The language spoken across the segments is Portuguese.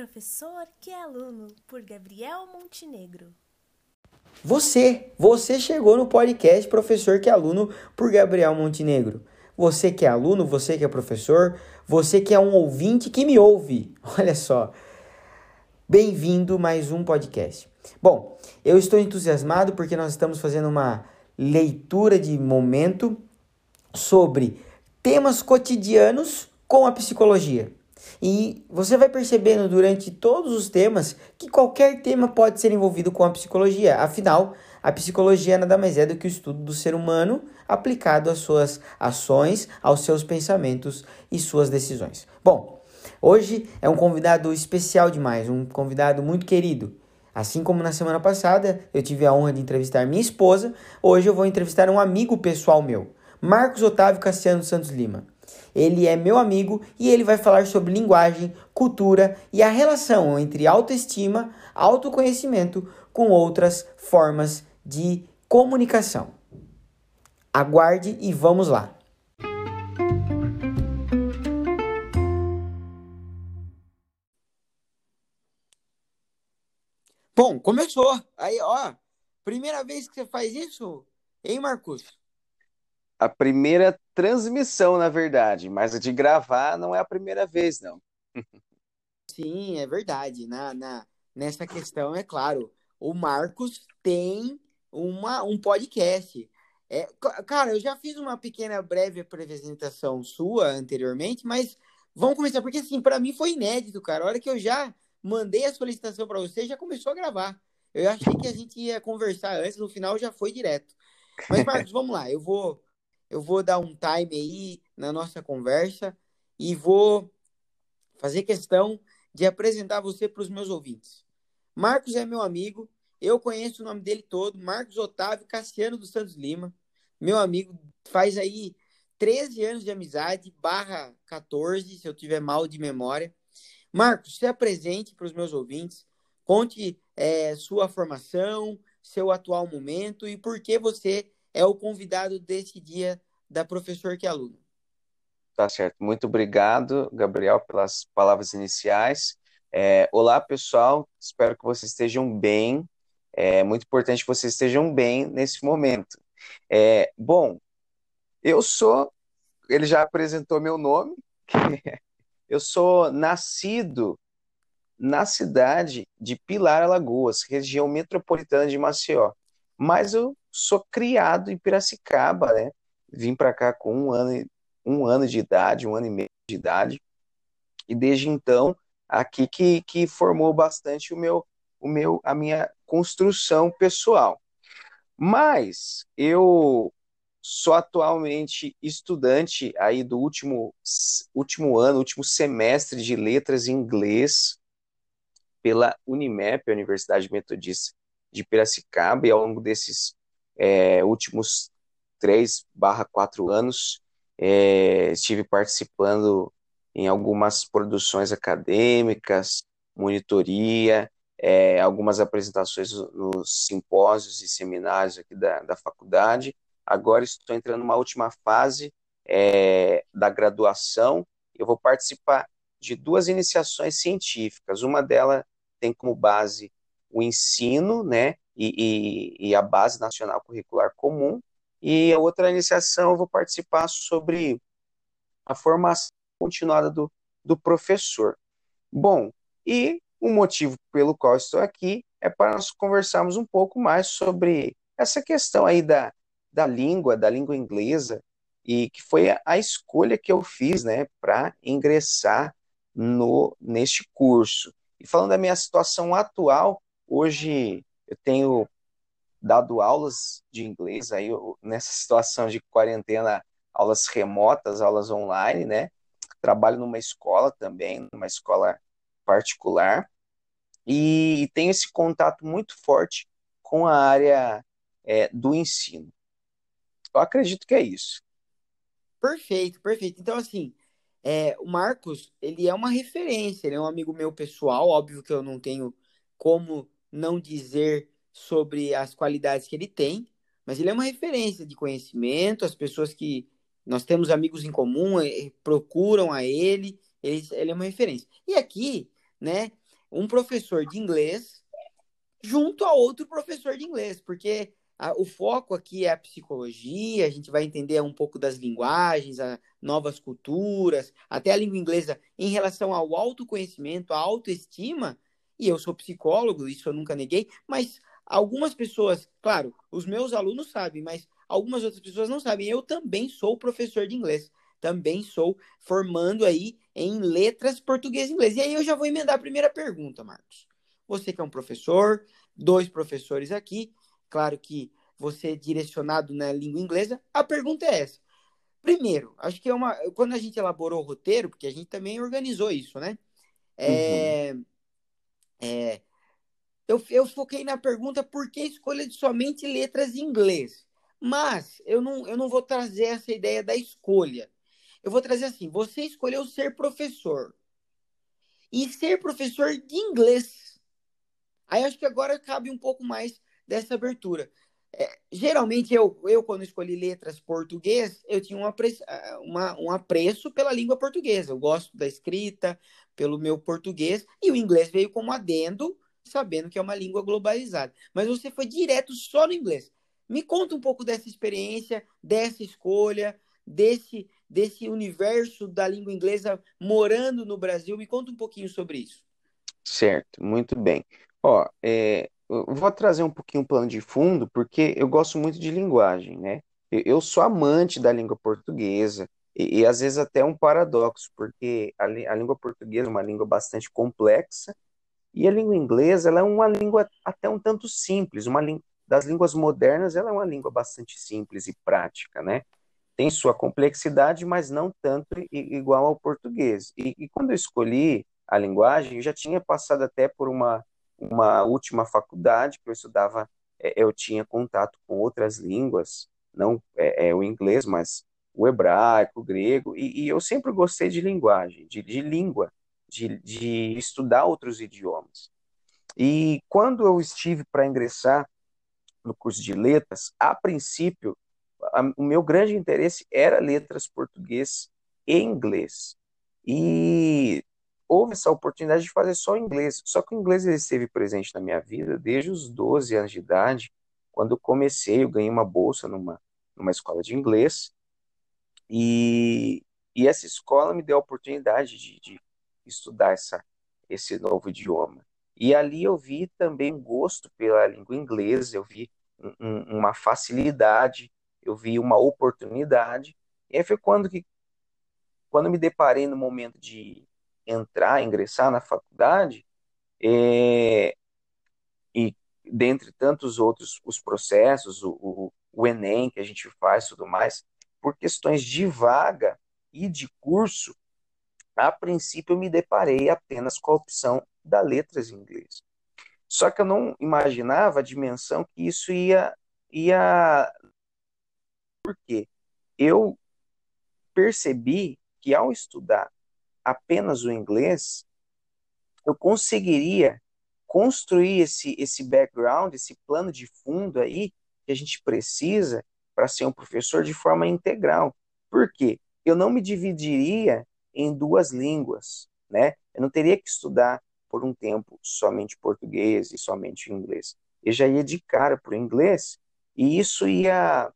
Professor que é aluno, por Gabriel Montenegro. Você, você chegou no podcast Professor que é aluno, por Gabriel Montenegro. Você que é aluno, você que é professor, você que é um ouvinte que me ouve. Olha só. Bem-vindo mais um podcast. Bom, eu estou entusiasmado porque nós estamos fazendo uma leitura de momento sobre temas cotidianos com a psicologia. E você vai percebendo durante todos os temas que qualquer tema pode ser envolvido com a psicologia. Afinal, a psicologia nada mais é do que o estudo do ser humano aplicado às suas ações, aos seus pensamentos e suas decisões. Bom, hoje é um convidado especial demais, um convidado muito querido. Assim como na semana passada eu tive a honra de entrevistar minha esposa, hoje eu vou entrevistar um amigo pessoal meu, Marcos Otávio Cassiano Santos Lima. Ele é meu amigo e ele vai falar sobre linguagem, cultura e a relação entre autoestima, autoconhecimento com outras formas de comunicação. Aguarde e vamos lá! Bom, começou. Aí, ó, primeira vez que você faz isso, hein, Marcos? A primeira transmissão, na verdade, mas a de gravar não é a primeira vez, não. Sim, é verdade. Na, na, nessa questão, é claro, o Marcos tem uma, um podcast. É, cara, eu já fiz uma pequena breve apresentação sua anteriormente, mas vamos começar, porque assim, para mim foi inédito, cara. A hora que eu já mandei a solicitação para você, já começou a gravar. Eu achei que a gente ia conversar antes, no final já foi direto. Mas, Marcos, vamos lá. Eu vou, eu vou dar um time aí na nossa conversa e vou fazer questão de apresentar você para os meus ouvintes. Marcos é meu amigo, eu conheço o nome dele todo, Marcos Otávio Cassiano dos Santos Lima. Meu amigo faz aí 13 anos de amizade, barra 14, se eu tiver mal de memória. Marcos, se apresente para os meus ouvintes, conte é, sua formação, seu atual momento e por que você é o convidado desse dia da Professor que é Aluno. Tá certo. Muito obrigado, Gabriel, pelas palavras iniciais. É, olá, pessoal. Espero que vocês estejam bem. É muito importante que vocês estejam bem nesse momento. É, bom, eu sou. Ele já apresentou meu nome. Eu sou nascido na cidade de Pilar, Alagoas, região metropolitana de Maceió. Mas eu sou criado em Piracicaba, né? Vim para cá com um ano, um ano de idade, um ano e meio de idade. E desde então, aqui que, que formou bastante o meu, o meu, a minha construção pessoal. Mas eu Sou atualmente estudante aí do último, último ano, último semestre de letras em inglês pela Unimep, a Universidade Metodista de Piracicaba, e ao longo desses é, últimos três barra quatro anos é, estive participando em algumas produções acadêmicas, monitoria, é, algumas apresentações nos simpósios e seminários aqui da, da faculdade, Agora estou entrando numa última fase é, da graduação. Eu vou participar de duas iniciações científicas. Uma delas tem como base o ensino, né, e, e, e, a base nacional curricular comum. E a outra iniciação eu vou participar sobre a formação continuada do, do professor. Bom, e o motivo pelo qual estou aqui é para nós conversarmos um pouco mais sobre essa questão aí da, da língua, da língua inglesa, e que foi a, a escolha que eu fiz, né, para ingressar no neste curso. E falando da minha situação atual, hoje eu tenho dado aulas de inglês aí eu, nessa situação de quarentena, aulas remotas, aulas online, né? Trabalho numa escola também, numa escola particular, e, e tenho esse contato muito forte com a área é, do ensino. Eu acredito que é isso. Perfeito, perfeito. Então, assim, é, o Marcos, ele é uma referência, ele é um amigo meu pessoal, óbvio que eu não tenho como não dizer sobre as qualidades que ele tem, mas ele é uma referência de conhecimento, as pessoas que nós temos amigos em comum procuram a ele, ele, ele é uma referência. E aqui, né, um professor de inglês junto a outro professor de inglês, porque a, o foco aqui é a psicologia, a gente vai entender um pouco das linguagens, novas culturas, até a língua inglesa em relação ao autoconhecimento, à autoestima. E eu sou psicólogo, isso eu nunca neguei, mas algumas pessoas, claro, os meus alunos sabem, mas algumas outras pessoas não sabem. Eu também sou professor de inglês, também sou formando aí em letras português e inglês. E aí eu já vou emendar a primeira pergunta, Marcos. Você que é um professor, dois professores aqui, claro que você é direcionado na língua inglesa, a pergunta é essa. Primeiro, acho que é uma. Quando a gente elaborou o roteiro, porque a gente também organizou isso, né? É, uhum. É, eu, eu foquei na pergunta por que escolha de somente letras em inglês. Mas eu não, eu não vou trazer essa ideia da escolha. Eu vou trazer assim: você escolheu ser professor. E ser professor de inglês. Aí acho que agora cabe um pouco mais dessa abertura. É, geralmente, eu, eu, quando escolhi letras português, eu tinha um apreço, uma, um apreço pela língua portuguesa. Eu gosto da escrita, pelo meu português, e o inglês veio como adendo, sabendo que é uma língua globalizada. Mas você foi direto só no inglês. Me conta um pouco dessa experiência, dessa escolha, desse, desse universo da língua inglesa morando no Brasil. Me conta um pouquinho sobre isso. Certo, muito bem. Ó, é, vou trazer um pouquinho o plano de fundo, porque eu gosto muito de linguagem, né? Eu sou amante da língua portuguesa, e, e às vezes até um paradoxo, porque a, a, língua portuguesa é uma língua bastante complexa, e a língua inglesa ela é uma língua até um tanto simples, uma das línguas modernas ela é uma língua bastante simples e prática, né? Tem sua complexidade, mas não tanto igual ao português. E, e quando eu escolhi a linguagem, eu já tinha passado até por uma uma última faculdade que eu estudava, é, eu tinha contato com outras línguas, não é, é o inglês, mas o hebraico, o grego, e, e eu sempre gostei de linguagem, de, de língua, de, de estudar outros idiomas. E quando eu estive para ingressar no curso de letras, a princípio, a, o meu grande interesse era letras português e inglês. E houve essa oportunidade de fazer só inglês. Só que o inglês ele esteve presente na minha vida desde os 12 anos de idade, quando eu comecei, eu ganhei uma bolsa numa, numa escola de inglês, e, e essa escola me deu a oportunidade de, de estudar essa, esse novo idioma. E ali eu vi também um gosto pela língua inglesa, eu vi um, uma facilidade, eu vi uma oportunidade. E aí foi quando que quando me deparei no momento de entrar, ingressar na faculdade, é, e dentre tantos outros os processos, o, o, o Enem que a gente faz tudo mais, por questões de vaga e de curso, a princípio eu me deparei apenas com a opção da letras em inglês. Só que eu não imaginava a dimensão que isso ia ia porque eu percebi que ao estudar apenas o inglês, eu conseguiria construir esse, esse background, esse plano de fundo aí que a gente precisa para ser um professor de forma integral. Por quê? Eu não me dividiria em duas línguas, né? Eu não teria que estudar por um tempo somente português e somente inglês. Eu já ia de cara para o inglês e isso ia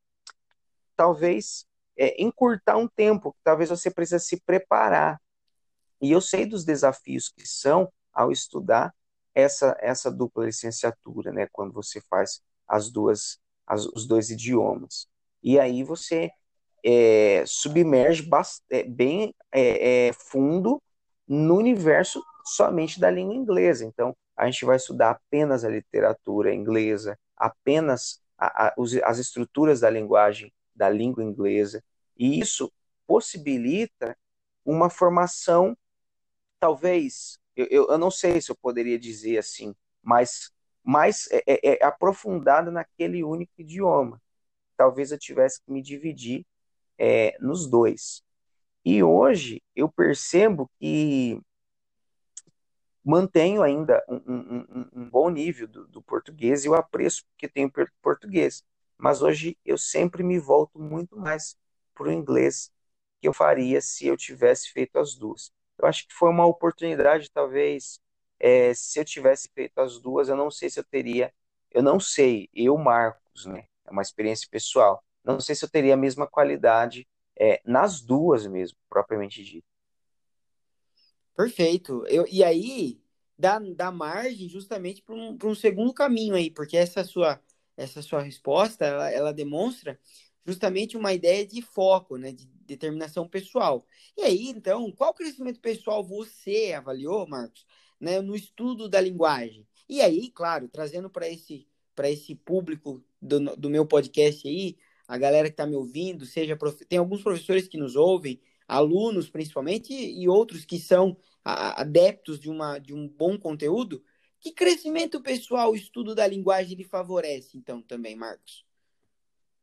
talvez é, encurtar um tempo, talvez você precisa se preparar e eu sei dos desafios que são ao estudar essa, essa dupla licenciatura, né, quando você faz as duas, as, os dois idiomas. E aí você é, submerge é, bem é, é, fundo no universo somente da língua inglesa. Então, a gente vai estudar apenas a literatura inglesa, apenas a, a, os, as estruturas da linguagem da língua inglesa, e isso possibilita uma formação talvez, eu, eu, eu, não sei se eu poderia dizer assim, mas mais é, é, é aprofundada naquele único idioma. Talvez eu tivesse que me dividir é, nos dois. E hoje eu percebo que mantenho ainda um, um, um bom nível do, do, português e eu apreço que tenho português. Mas hoje eu sempre me volto muito mais para o inglês que eu faria se eu tivesse feito as duas eu acho que foi uma oportunidade, talvez, é, se eu tivesse feito as duas, eu não sei se eu teria, eu não sei, eu, Marcos, né? É uma experiência pessoal. Não sei se eu teria a mesma qualidade é, nas duas mesmo, propriamente dito. Perfeito. Eu, e aí, dá, dá margem justamente para um, um segundo caminho aí, porque essa sua, essa sua resposta, ela, ela demonstra justamente uma ideia de foco, né, de determinação pessoal. E aí, então, qual crescimento pessoal você avaliou, Marcos, né, no estudo da linguagem? E aí, claro, trazendo para esse esse público do, do meu podcast aí, a galera que está me ouvindo, seja prof... tem alguns professores que nos ouvem, alunos principalmente, e outros que são adeptos de, uma, de um bom conteúdo. Que crescimento pessoal o estudo da linguagem lhe favorece, então, também, Marcos?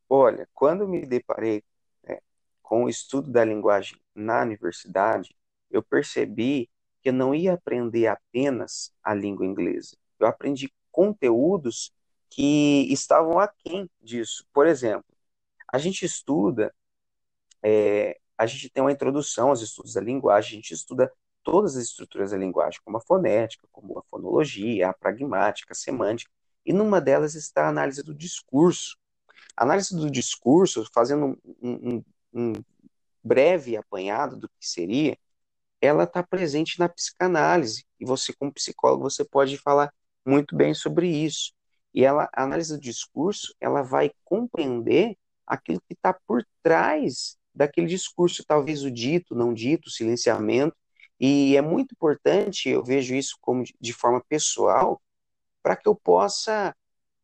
Olha, quando me deparei né, com o estudo da linguagem na universidade, eu percebi que eu não ia aprender apenas a língua inglesa. Eu aprendi conteúdos que estavam aquém disso. Por exemplo, a gente estuda, é, a gente tem uma introdução aos estudos da linguagem, a gente estuda todas as estruturas da linguagem, como a fonética, como a fonologia, a pragmática, a semântica, e numa delas está a análise do discurso. A análise do discurso, fazendo um, um, um breve apanhado do que seria, ela está presente na psicanálise, e você, como psicólogo, você pode falar muito bem sobre isso. E ela, a análise do discurso, ela vai compreender aquilo que está por trás daquele discurso, talvez o dito, não dito, o silenciamento, e é muito importante, eu vejo isso como de forma pessoal, para que eu possa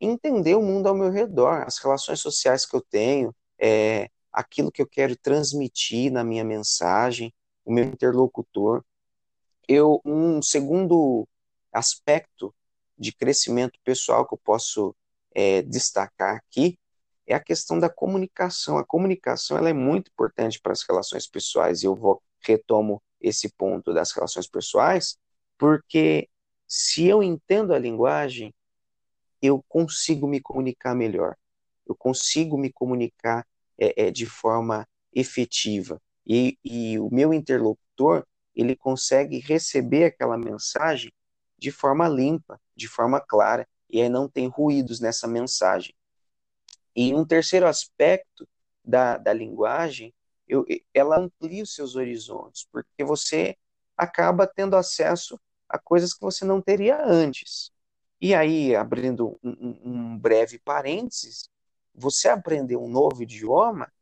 entender o mundo ao meu redor, as relações sociais que eu tenho, é, aquilo que eu quero transmitir na minha mensagem, o meu interlocutor. Eu, um segundo aspecto de crescimento pessoal que eu posso é, destacar aqui é a questão da comunicação. A comunicação ela é muito importante para as relações pessoais, e eu vou retomo esse ponto das relações pessoais, porque se eu entendo a linguagem, eu consigo me comunicar melhor, eu consigo me comunicar é, é, de forma efetiva. E, e o meu interlocutor, ele consegue receber aquela mensagem de forma limpa, de forma clara, e aí não tem ruídos nessa mensagem. E um terceiro aspecto da, da linguagem eu, ela amplia os seus horizontes, porque você acaba tendo acesso a coisas que você não teria antes. E aí, abrindo um, um breve parênteses, você aprender um novo idioma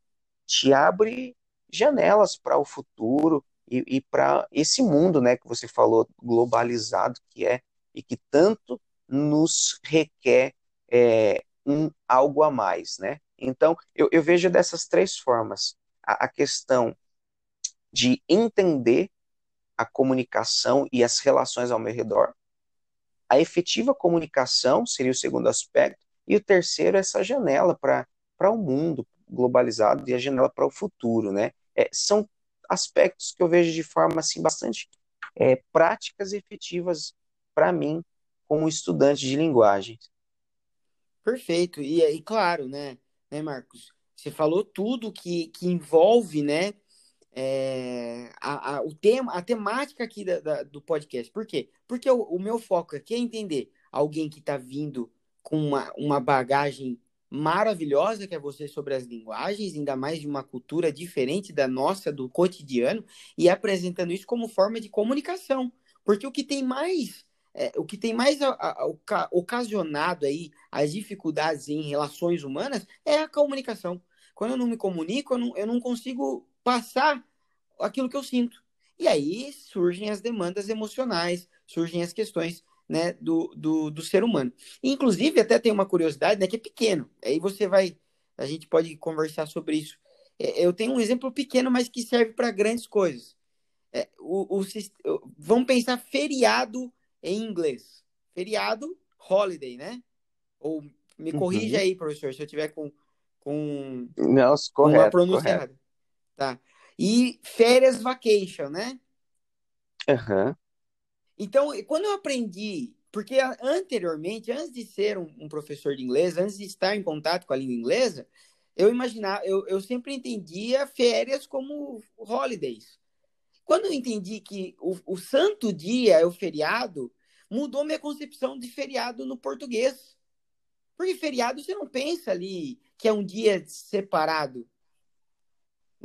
te abre janelas para o futuro e, e para esse mundo, né, que você falou globalizado que é e que tanto nos requer é, um algo a mais, né? Então, eu, eu vejo dessas três formas a, a questão de entender a comunicação e as relações ao meu redor. A efetiva comunicação seria o segundo aspecto. E o terceiro é essa janela para o mundo globalizado e a janela para o futuro. Né? É, são aspectos que eu vejo de forma assim, bastante é, práticas e efetivas para mim como estudante de linguagens. Perfeito. E, e claro, né, né, Marcos? Você falou tudo que, que envolve, né? É, a, a, o tema, a temática aqui da, da, do podcast. Por quê? Porque o, o, meu foco aqui é entender alguém que está vindo com uma, uma bagagem maravilhosa que é você sobre as linguagens, ainda mais de uma cultura diferente da nossa, do cotidiano, e apresentando isso como forma de comunicação. Porque o que tem mais é, o que tem mais a, a, ocasionado aí as dificuldades em relações humanas é a comunicação. Quando eu não me comunico, eu não, eu não consigo passar aquilo que eu sinto. E aí surgem as demandas emocionais, surgem as questões né, do, do, do ser humano. inclusive, até tem uma curiosidade, né, que é pequeno. Aí você vai, a gente pode conversar sobre isso. É, eu tenho um exemplo pequeno, mas que serve para grandes coisas. É, o, o, vamos pensar feriado em inglês. Feriado, holiday, né? Ou me corrija uhum. aí, professor, se eu tiver com, com, Não, correto, com uma pronúncia correto. errada. Tá. E férias, vacation, né? Uhum. Então, quando eu aprendi, porque anteriormente, antes de ser um, um, professor de inglês, antes de estar em contato com a língua inglesa, eu imaginava, eu, eu sempre entendia férias como holidays. Quando eu entendi que o, o santo dia é o feriado, mudou minha concepção de feriado no português. Porque feriado você não pensa ali que é um dia separado.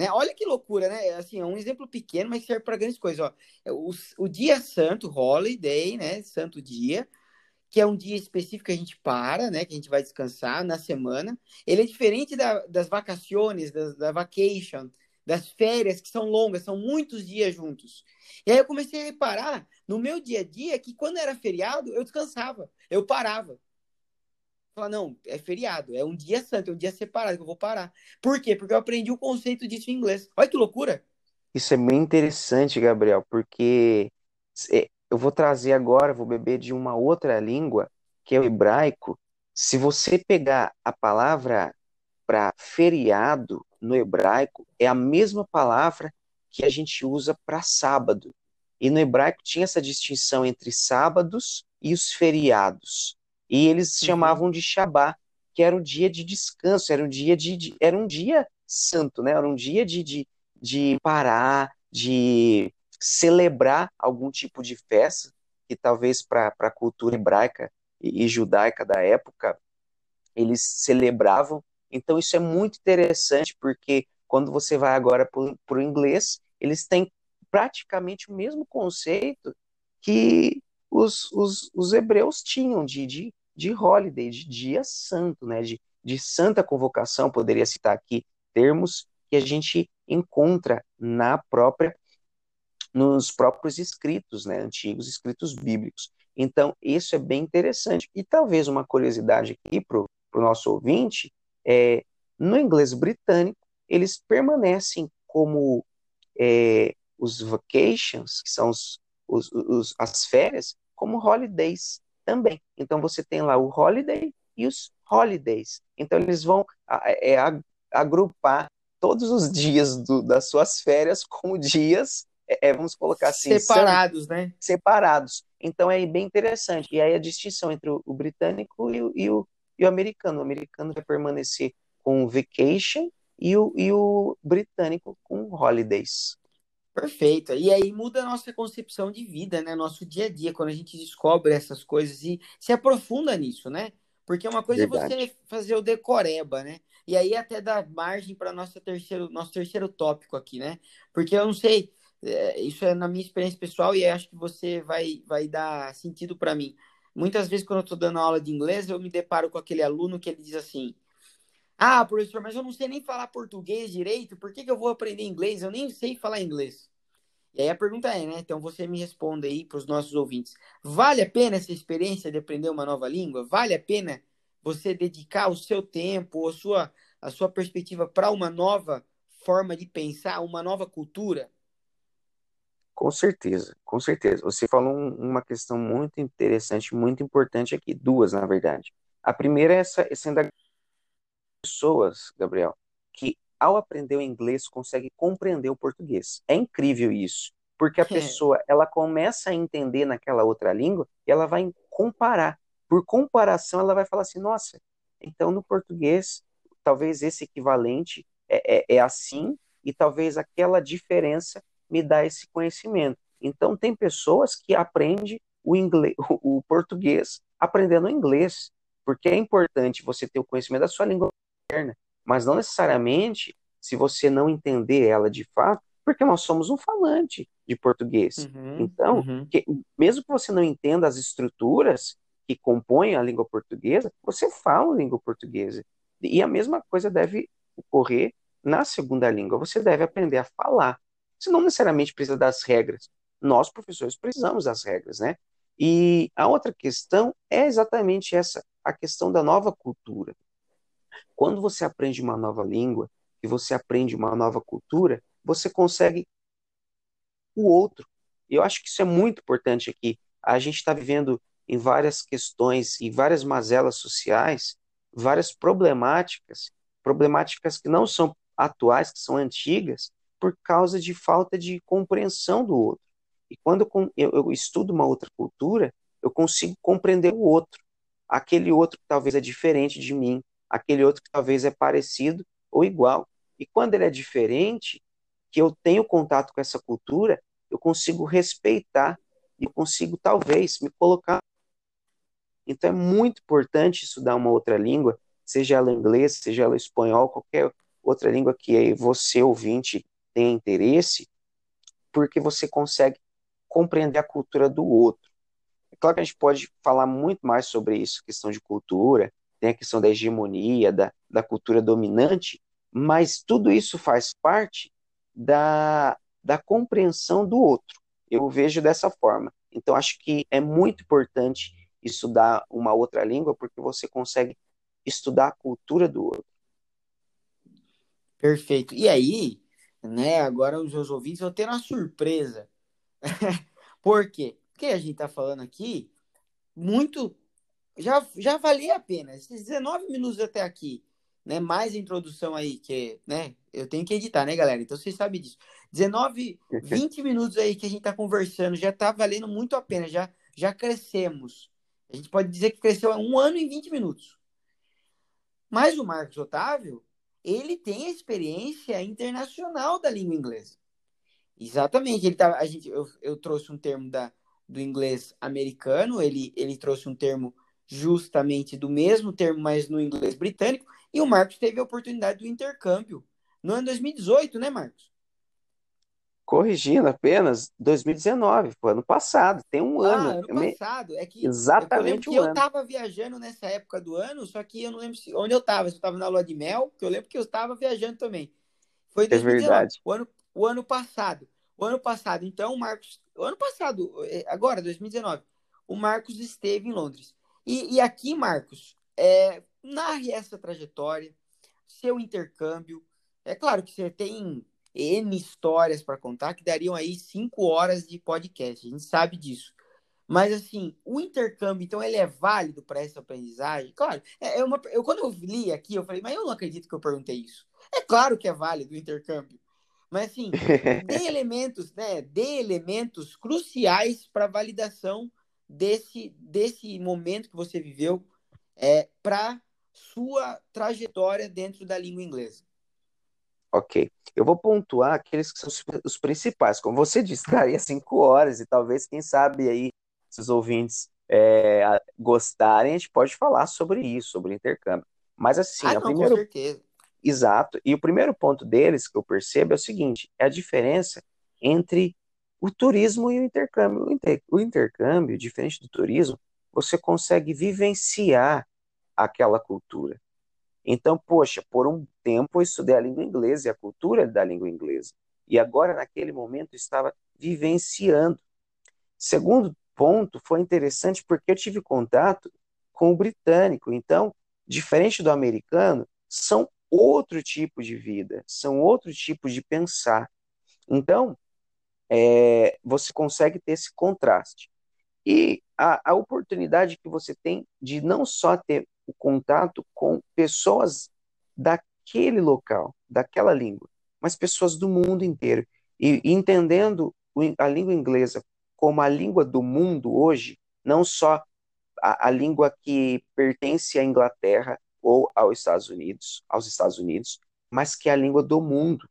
Né? Olha que loucura, né? Assim, é um exemplo pequeno, mas serve para grandes coisas. Ó. O, o dia santo, holiday, né? Santo dia, que é um dia específico que a gente para, né? Que a gente vai descansar na semana. Ele é diferente da, das vacações, da, da vacation, das férias, que são longas, são muitos dias juntos. E aí eu comecei a reparar no meu dia a dia que quando era feriado, eu descansava, eu parava. Falar, não, é feriado, é um dia santo, é um dia separado que eu vou parar. Por quê? Porque eu aprendi o conceito disso em inglês. Olha que loucura! Isso é bem interessante, Gabriel, porque é, eu vou trazer agora, vou beber de uma outra língua, que é o hebraico. Se você pegar a palavra para feriado no hebraico, é a mesma palavra que a gente usa para sábado. E no hebraico tinha essa distinção entre sábados e os feriados. E eles uhum. chamavam de Shabá, que era um dia de descanso, era um dia de, de era um dia santo, né? Era um dia de, de, de parar, de celebrar algum tipo de festa, que talvez para a cultura hebraica e, e judaica da época eles celebravam. Então isso é muito interessante, porque quando você vai agora para o inglês, eles têm praticamente o mesmo conceito que os, os, os hebreus tinham de, de, de holiday, de dia santo, né? de, de santa convocação, poderia citar aqui termos que a gente encontra na própria nos próprios escritos, né, antigos escritos bíblicos. Então, isso é bem interessante. E talvez uma curiosidade aqui para o nosso ouvinte é, no inglês britânico, eles permanecem como é, os vacations, que são os, os, os, as férias, como holidays também. Então, você tem lá o holiday e os holidays. Então, eles vão é, agrupar todos os dias do, das suas férias como dias é, é, vamos colocar assim. Separados, são, né? Separados. Então é bem interessante. E aí a distinção entre o, o britânico e o, e, o, e o americano. O americano vai permanecer com vacation e o, e o britânico com holidays. Perfeito. E aí muda a nossa concepção de vida, né? Nosso dia a dia, quando a gente descobre essas coisas e se aprofunda nisso, né? Porque uma coisa Verdade. é você fazer o decoreba, né? E aí até dá margem para nosso terceiro, nosso terceiro tópico aqui, né? Porque eu não sei, é, isso é na minha experiência pessoal e acho que você vai, vai dar sentido para mim. Muitas vezes, quando eu estou dando aula de inglês, eu me deparo com aquele aluno que ele diz assim: Ah, professor, mas eu não sei nem falar português direito, por que, que eu vou aprender inglês? Eu nem sei falar inglês. E aí a pergunta é, né? Então você me responda aí para os nossos ouvintes: vale a pena essa experiência de aprender uma nova língua? Vale a pena você dedicar o seu tempo, a sua, a sua perspectiva para uma nova forma de pensar, uma nova cultura? Com certeza, com certeza. Você falou um, uma questão muito interessante, muito importante aqui, duas, na verdade. A primeira é essa, essa pessoas, Gabriel, que ao aprender o inglês consegue compreender o português. É incrível isso, porque a é. pessoa ela começa a entender naquela outra língua e ela vai comparar. Por comparação, ela vai falar assim: nossa, então no português talvez esse equivalente é, é, é assim e talvez aquela diferença me dá esse conhecimento. Então, tem pessoas que aprendem o, inglês, o português aprendendo inglês, porque é importante você ter o conhecimento da sua língua materna, mas não necessariamente se você não entender ela de fato, porque nós somos um falante de português. Uhum, então, uhum. Que, mesmo que você não entenda as estruturas que compõem a língua portuguesa, você fala a língua portuguesa. E a mesma coisa deve ocorrer na segunda língua. Você deve aprender a falar. Você não necessariamente precisa das regras. Nós, professores, precisamos das regras, né? E a outra questão é exatamente essa, a questão da nova cultura. Quando você aprende uma nova língua e você aprende uma nova cultura, você consegue o outro. Eu acho que isso é muito importante aqui. A gente está vivendo em várias questões e várias mazelas sociais, várias problemáticas, problemáticas que não são atuais, que são antigas, por causa de falta de compreensão do outro. E quando eu estudo uma outra cultura, eu consigo compreender o outro. Aquele outro que talvez é diferente de mim, aquele outro que talvez é parecido ou igual. E quando ele é diferente, que eu tenho contato com essa cultura, eu consigo respeitar e consigo talvez me colocar. Então é muito importante estudar uma outra língua, seja ela inglês, seja ela espanhol, qualquer outra língua que você ouvinte tenha interesse, porque você consegue compreender a cultura do outro. É claro que a gente pode falar muito mais sobre isso, questão de cultura, tem a questão da hegemonia, da, da cultura dominante, mas tudo isso faz parte da, da compreensão do outro. Eu vejo dessa forma. Então, acho que é muito importante estudar uma outra língua, porque você consegue estudar a cultura do outro. Perfeito. E aí, né, agora os meus ouvintes vão ter uma surpresa. Por quê? Porque a gente está falando aqui muito. Já, já valia a pena. Esses 19 minutos até aqui né? Mais introdução aí, que, né? Eu tenho que editar, né, galera? Então vocês sabem disso. 19, 20 minutos aí que a gente tá conversando, já tá valendo muito a pena, já, já crescemos. A gente pode dizer que cresceu um ano em 20 minutos. Mas o Marcos Otávio, ele tem a experiência internacional da língua inglesa. Exatamente, ele tá, a gente, eu, eu trouxe um termo da, do inglês americano, ele, ele trouxe um termo justamente do mesmo termo, mas no inglês britânico, e o Marcos teve a oportunidade do intercâmbio no ano 2018, né, Marcos? Corrigindo apenas, 2019, foi ano passado, tem um ah, ano. ano passado. É que Exatamente eu um eu estava viajando nessa época do ano, só que eu não lembro se, onde eu estava. Se eu estava na lua de mel, que eu lembro que eu estava viajando também. Foi 2019, é verdade. O ano, o ano passado. O ano passado, então, o Marcos. O ano passado, é, agora, 2019, o Marcos esteve em Londres. E, e aqui, Marcos, é, narre essa trajetória, seu intercâmbio. É claro que você tem N histórias para contar que dariam aí cinco horas de podcast, a gente sabe disso. Mas assim, o intercâmbio, então, ele é válido para essa aprendizagem? Claro, é, é uma, eu, quando eu li aqui, eu falei, mas eu não acredito que eu perguntei isso. É claro que é válido o intercâmbio. Mas assim, dê elementos, né? Dê elementos cruciais para validação desse, desse momento que você viveu é, para sua trajetória dentro da língua inglesa. Ok. Eu vou pontuar aqueles que são os principais. Como você disse, daria cinco horas e talvez, quem sabe aí, se os ouvintes é, gostarem, a gente pode falar sobre isso, sobre intercâmbio. Mas assim, ah, não, primeiro... com certeza. Exato. E o primeiro ponto deles que eu percebo é o seguinte: é a diferença entre o turismo e o intercâmbio. O intercâmbio, diferente do turismo, você consegue vivenciar aquela cultura. Então, poxa, por um tempo eu estudei a língua inglesa e a cultura da língua inglesa. E agora, naquele momento, estava vivenciando. Segundo ponto, foi interessante porque eu tive contato com o britânico. Então, diferente do americano, são outro tipo de vida, são outro tipo de pensar. Então, é, você consegue ter esse contraste. E a, a oportunidade que você tem de não só ter o contato com pessoas daquele local, daquela língua, mas pessoas do mundo inteiro. E, entendendo a língua inglesa como a língua do mundo hoje, não só a, a língua que pertence à Inglaterra ou aos Estados Unidos, aos Estados Unidos, mas que é a língua do mundo.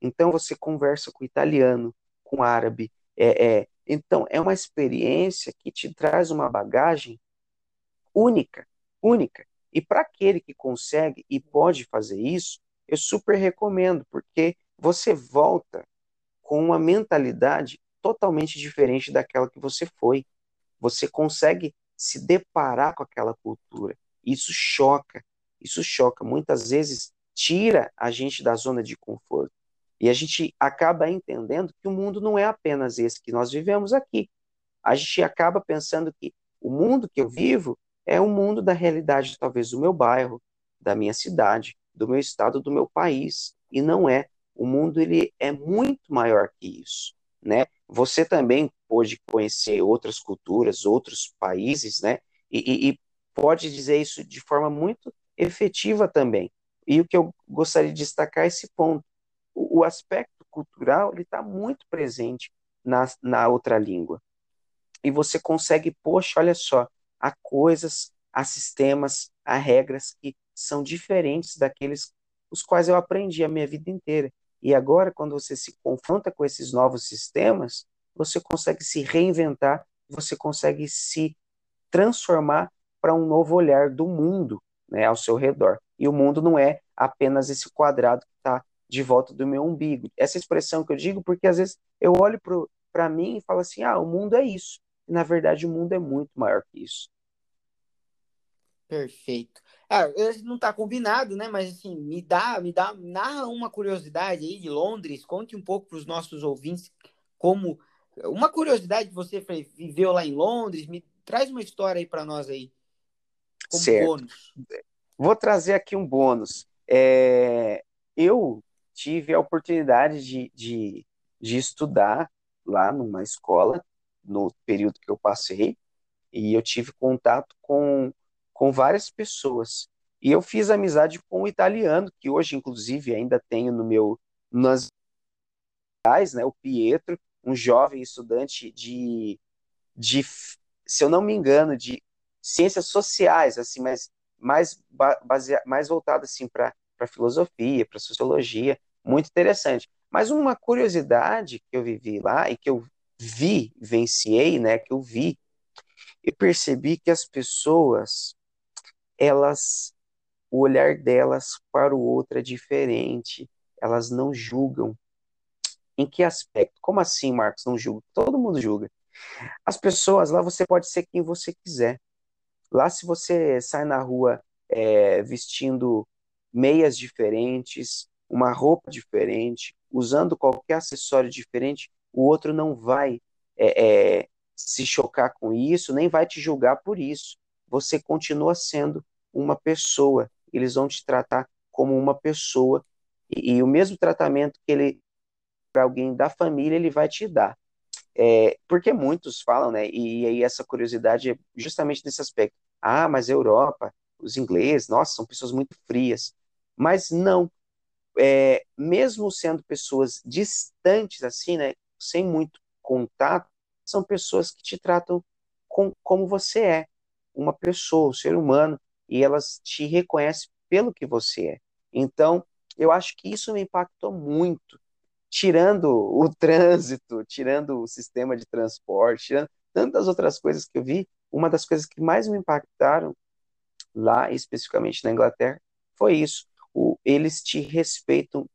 Então você conversa com italiano, com árabe, é, é, então é uma experiência que te traz uma bagagem única única. E para aquele que consegue e pode fazer isso, eu super recomendo, porque você volta com uma mentalidade totalmente diferente daquela que você foi. Você consegue se deparar com aquela cultura. Isso choca, isso choca. Muitas vezes tira a gente da zona de conforto. E a gente acaba entendendo que o mundo não é apenas esse que nós vivemos aqui. A gente acaba pensando que o mundo que eu vivo é o mundo da realidade, talvez, do meu bairro, da minha cidade, do meu estado, do meu país. E não é. O mundo ele é muito maior que isso, né? Você também pode conhecer outras culturas, outros países, né? E, e, pode dizer isso de forma muito efetiva também. E o que eu gostaria de destacar é esse ponto. O, o aspecto cultural ele está muito presente na, na outra língua. E você consegue, poxa, olha só, há coisas, há sistemas, há regras que são diferentes daqueles os quais eu aprendi a minha vida inteira. E agora, quando você se confronta com esses novos sistemas, você consegue se reinventar você consegue se transformar para um novo olhar do mundo né, ao seu redor. E o mundo não é apenas esse quadrado que está de volta do meu umbigo. Essa expressão que eu digo porque às vezes eu olho para mim e falo assim: ah, o mundo é isso. E, na verdade, o mundo é muito maior que isso. Perfeito. Ah, não está combinado, né? Mas assim, me dá, me dá, narra uma curiosidade aí de Londres. Conte um pouco para os nossos ouvintes como uma curiosidade que você viveu lá em Londres. Me traz uma história aí para nós aí, como certo. bônus. Vou trazer aqui um bônus. É, eu tive a oportunidade de, de, de estudar lá numa escola no período que eu passei e eu tive contato com, com várias pessoas. E eu fiz amizade com um italiano, que hoje, inclusive, ainda tenho no meu nas né, o Pietro, um jovem estudante de, de, se eu não me engano, de ciências sociais, assim, mas mais, base, mais voltado assim, para filosofia, para sociologia, muito interessante. Mas uma curiosidade que eu vivi lá e que eu vi, venciei, né, que eu vi, e percebi que as pessoas, elas, o olhar delas para o outro é diferente, elas não julgam. Em que aspecto? Como assim, Marcos, não julga? Todo mundo julga. As pessoas lá, você pode ser quem você quiser. Lá, se você sai na rua é, vestindo meias diferentes, uma roupa diferente, usando qualquer acessório diferente, o outro não vai é, é, se chocar com isso, nem vai te julgar por isso. Você continua sendo uma pessoa. Eles vão te tratar como uma pessoa e, e o mesmo tratamento que ele para alguém da família ele vai te dar. É, porque muitos falam, né? E aí essa curiosidade é justamente nesse aspecto. Ah, mas a Europa, os ingleses, nossa, são pessoas muito frias. Mas não. É, mesmo sendo pessoas distantes, assim, né? Sem muito contato, são pessoas que te tratam com, como você é, uma pessoa, um ser humano, e elas te reconhecem pelo que você é. Então, eu acho que isso me impactou muito tirando o trânsito, tirando o sistema de transporte, tirando tantas outras coisas que eu vi, uma das coisas que mais me impactaram lá, especificamente na Inglaterra, foi isso. O, eles te respeitam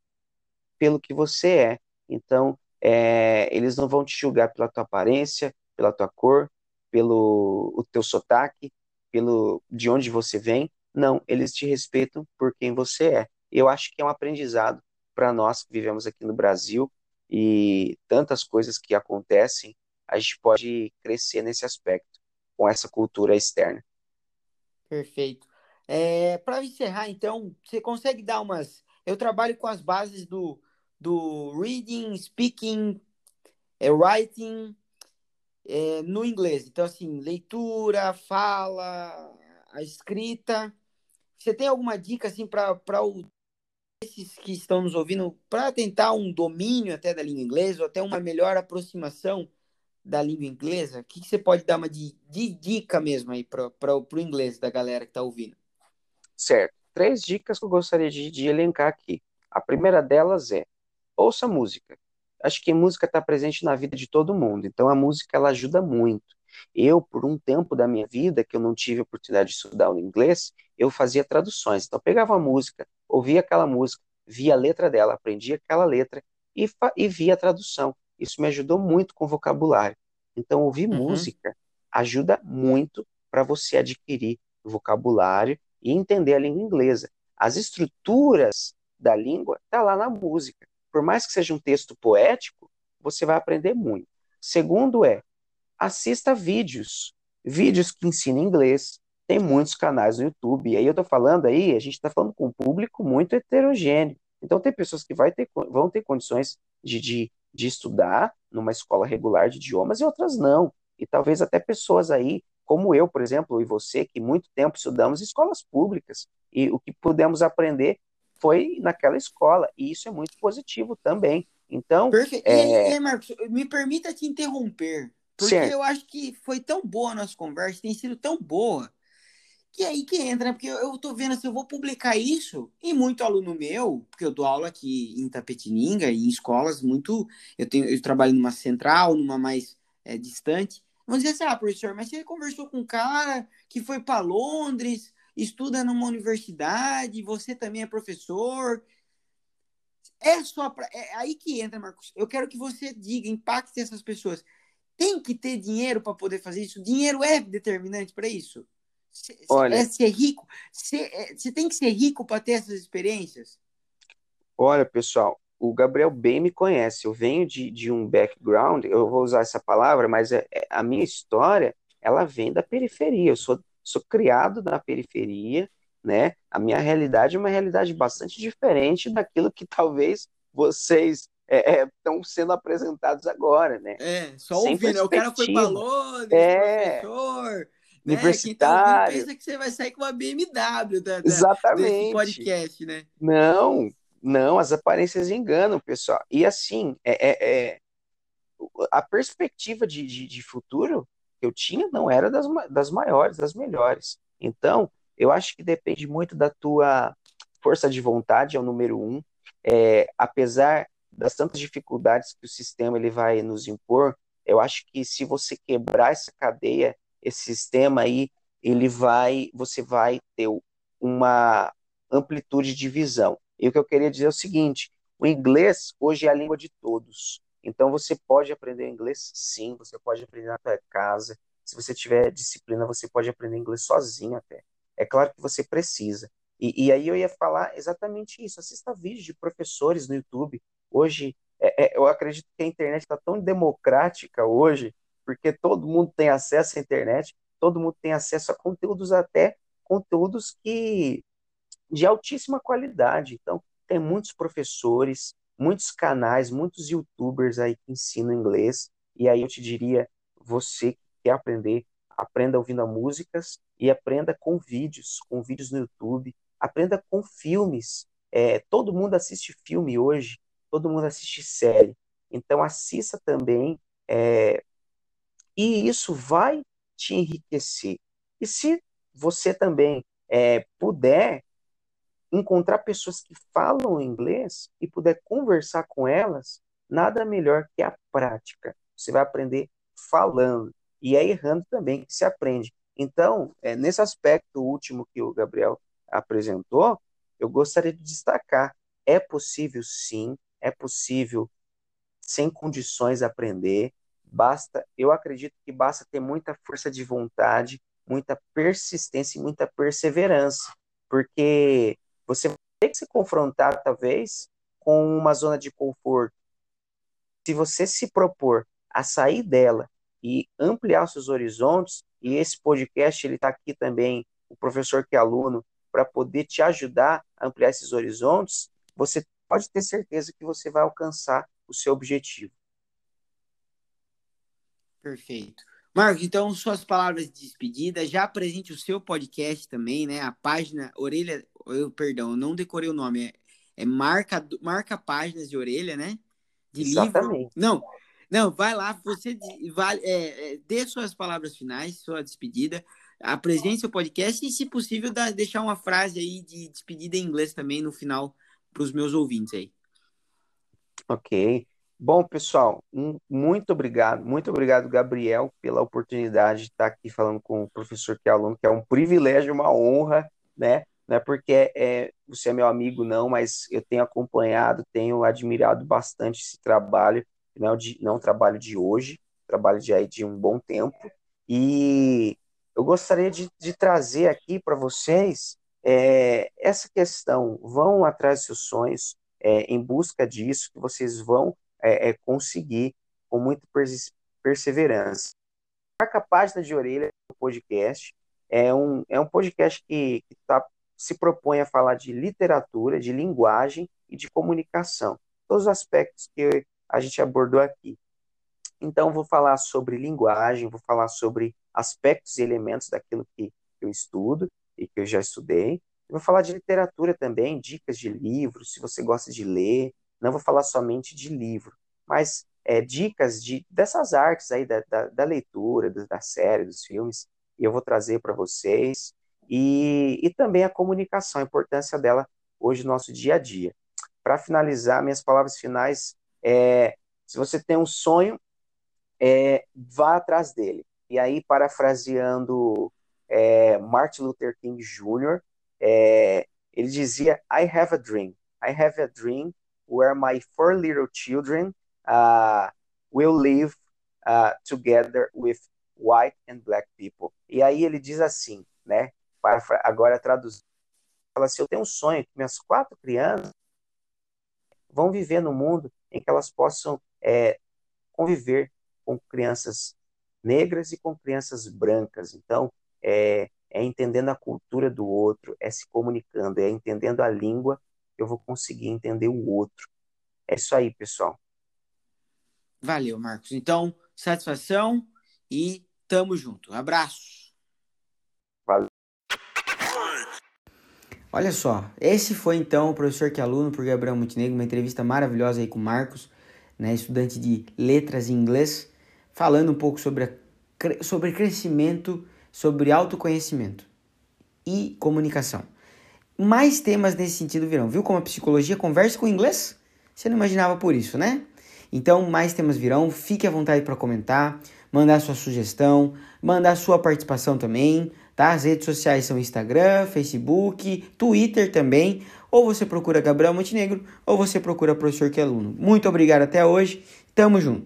pelo que você é. Então, é, eles não vão te julgar pela tua aparência, pela tua cor, pelo o teu sotaque, pelo de onde você vem. Não, eles te respeitam por quem você é. Eu acho que é um aprendizado para nós que vivemos aqui no Brasil e tantas coisas que acontecem, a gente pode crescer nesse aspecto com essa cultura externa. Perfeito. É, para encerrar, então, você consegue dar umas. Eu trabalho com as bases do, do reading, speaking, é, writing é, no inglês. Então, assim, leitura, fala, a escrita. Você tem alguma dica assim para esses que estão nos ouvindo para tentar um domínio até da língua inglesa ou até uma melhor aproximação da língua inglesa? O que, que você pode dar uma de, de dica mesmo aí para o inglês da galera que está ouvindo? Certo. Três dicas que eu gostaria de, de elencar aqui. A primeira delas é ouça música. Acho que música está presente na vida de todo mundo, então a música ela ajuda muito. Eu, por um tempo da minha vida, que eu não tive a oportunidade de estudar o inglês, eu fazia traduções. Então, eu pegava a música, ouvia aquela música, via a letra dela, aprendia aquela letra e, e via a tradução. Isso me ajudou muito com o vocabulário. Então, ouvir uhum. música ajuda muito para você adquirir vocabulário e entender a língua inglesa. As estruturas da língua tá lá na música. Por mais que seja um texto poético, você vai aprender muito. Segundo é, assista vídeos, vídeos que ensinam inglês. Tem muitos canais no YouTube. E aí eu tô falando aí, a gente está falando com um público muito heterogêneo. Então tem pessoas que vai ter, vão ter condições de, de, de estudar numa escola regular de idiomas e outras não. E talvez até pessoas aí, como eu, por exemplo, e você, que muito tempo estudamos escolas públicas. E o que pudemos aprender foi naquela escola. E isso é muito positivo também. Então. Perfeito. É... E, e, Marcos, me permita te interromper. Porque certo. eu acho que foi tão boa a nossa conversa, tem sido tão boa, que é aí que entra, né? Porque eu, tô vendo assim, eu vou publicar isso, e muito aluno meu, porque eu dou aula aqui em Tapetininga, em escolas muito. Eu, tenho, eu trabalho numa central, numa mais é, distante. Vamos dizer assim, ah, professor, mas você conversou com um cara que foi para Londres, estuda numa universidade, você também é professor. É só pra, é aí que entra, Marcos. Eu quero que você diga, impacte essas pessoas. Tem que ter dinheiro para poder fazer isso? Dinheiro é determinante para isso? Olha, é ser rico? Você é, tem que ser rico para ter essas experiências? Olha, pessoal, o Gabriel bem me conhece. Eu venho de, de um background, eu vou usar essa palavra, mas é, é, a minha história, ela vem da periferia. Eu sou, sou criado na periferia, né? A minha realidade é uma realidade bastante diferente daquilo que talvez vocês estão é, é sendo apresentados agora, né? É, só Sem ouvindo, né? o cara foi para Londres, é, professor, universitário. Né? Quem tá pensa que você vai sair com uma BMW da, da, Exatamente. desse podcast, né? Não, não, as aparências enganam, pessoal. E assim, é, é, é a perspectiva de, de, de, futuro que eu tinha não era das, das maiores, das melhores. Então, eu acho que depende muito da tua força de vontade, é o número um. É, apesar das tantas dificuldades que o sistema ele vai nos impor, eu acho que se você quebrar essa cadeia, esse sistema aí, ele vai, você vai ter uma amplitude de visão. E o que eu queria dizer é o seguinte: o inglês hoje é a língua de todos. Então você pode aprender inglês, sim, você pode aprender na sua casa. Se você tiver disciplina, você pode aprender inglês sozinho até. É claro que você precisa. E, e aí eu ia falar exatamente isso. Assista vídeos de professores no YouTube. Hoje, é, é, eu acredito que a internet está tão democrática hoje, porque todo mundo tem acesso à internet, todo mundo tem acesso a conteúdos até conteúdos que de altíssima qualidade. Então, tem muitos professores, muitos canais, muitos youtubers aí que ensinam inglês. E aí eu te diria, você que quer aprender, aprenda ouvindo músicas e aprenda com vídeos, com vídeos no YouTube, aprenda com filmes. É, todo mundo assiste filme hoje, todo mundo assiste série. Então assista também, é, e isso vai te enriquecer. E se você também é, puder encontrar pessoas que falam inglês e puder conversar com elas, nada melhor que a prática. Você vai aprender falando. E é errando também que se aprende. Então, é, nesse aspecto último que o Gabriel apresentou, eu gostaria de destacar: é possível sim, é possível, sem condições, aprender. Basta, eu acredito que basta ter muita força de vontade, muita persistência e muita perseverança, porque você ter que se confrontar, talvez, com uma zona de conforto. Se você se propor a sair dela e ampliar seus horizontes, e esse podcast ele está aqui também, o professor que é aluno, para poder te ajudar a ampliar esses horizontes, você pode ter certeza que você vai alcançar o seu objetivo. Perfeito. Marcos, então, suas palavras de despedida, já apresente o seu podcast também, né? A página Orelha, eu, perdão, eu não decorei o nome, é, é marca, marca páginas de orelha, né? De Exatamente. livro. Não, não, vai lá, você vai, é, é, dê suas palavras finais, sua despedida, apresente seu podcast e, se possível, dá, deixar uma frase aí de despedida em inglês também no final para os meus ouvintes aí. Ok. Bom, pessoal, um, muito obrigado, muito obrigado, Gabriel, pela oportunidade de estar aqui falando com o professor que é aluno, que é um privilégio, uma honra, né? Não é porque é, você é meu amigo, não, mas eu tenho acompanhado, tenho admirado bastante esse trabalho, não, de, não trabalho de hoje, trabalho de, de um bom tempo, e eu gostaria de, de trazer aqui para vocês é, essa questão, vão atrás dos seus sonhos, é, em busca disso, que vocês vão é, é conseguir com muita perseverança. Marca a página de orelha do podcast. É um, é um podcast que, que tá, se propõe a falar de literatura, de linguagem e de comunicação. Todos os aspectos que a gente abordou aqui. Então, vou falar sobre linguagem, vou falar sobre aspectos e elementos daquilo que eu estudo e que eu já estudei. vou falar de literatura também, dicas de livros, se você gosta de ler, não vou falar somente de livro, mas é, dicas de, dessas artes aí, da, da, da leitura, da, da, série, dos filmes, e eu vou trazer para vocês. E, e também a comunicação, a importância dela hoje no nosso dia a dia. Para finalizar, minhas palavras finais é: se você tem um sonho, é, vá atrás dele. E aí, parafraseando é, Martin Luther King Jr., é, ele dizia: I have a dream. I have a dream where my four little children uh, will live uh, together with white and black people. E aí ele diz assim, né? Para, agora traduzindo, fala assim: eu tenho um sonho que minhas quatro crianças vão viver no mundo em que elas possam é, conviver com crianças negras e com crianças brancas. Então, é, é entendendo a cultura do outro, é se comunicando, é entendendo a língua, eu vou conseguir entender o outro. É isso aí, pessoal. Valeu, Marcos. Então, satisfação e tamo junto. Abraço. Valeu. Olha só, esse foi então o professor que é aluno por Gabriel Montenegro, uma entrevista maravilhosa aí com o Marcos, né, estudante de letras em inglês, falando um pouco sobre, a, sobre crescimento, sobre autoconhecimento e comunicação. Mais temas nesse sentido virão. Viu como a psicologia conversa com o inglês? Você não imaginava por isso, né? Então, mais temas virão. Fique à vontade para comentar, mandar sua sugestão, mandar sua participação também. Tá? As redes sociais são Instagram, Facebook, Twitter também. Ou você procura Gabriel Montenegro, ou você procura Professor que é Aluno. Muito obrigado até hoje. Tamo junto.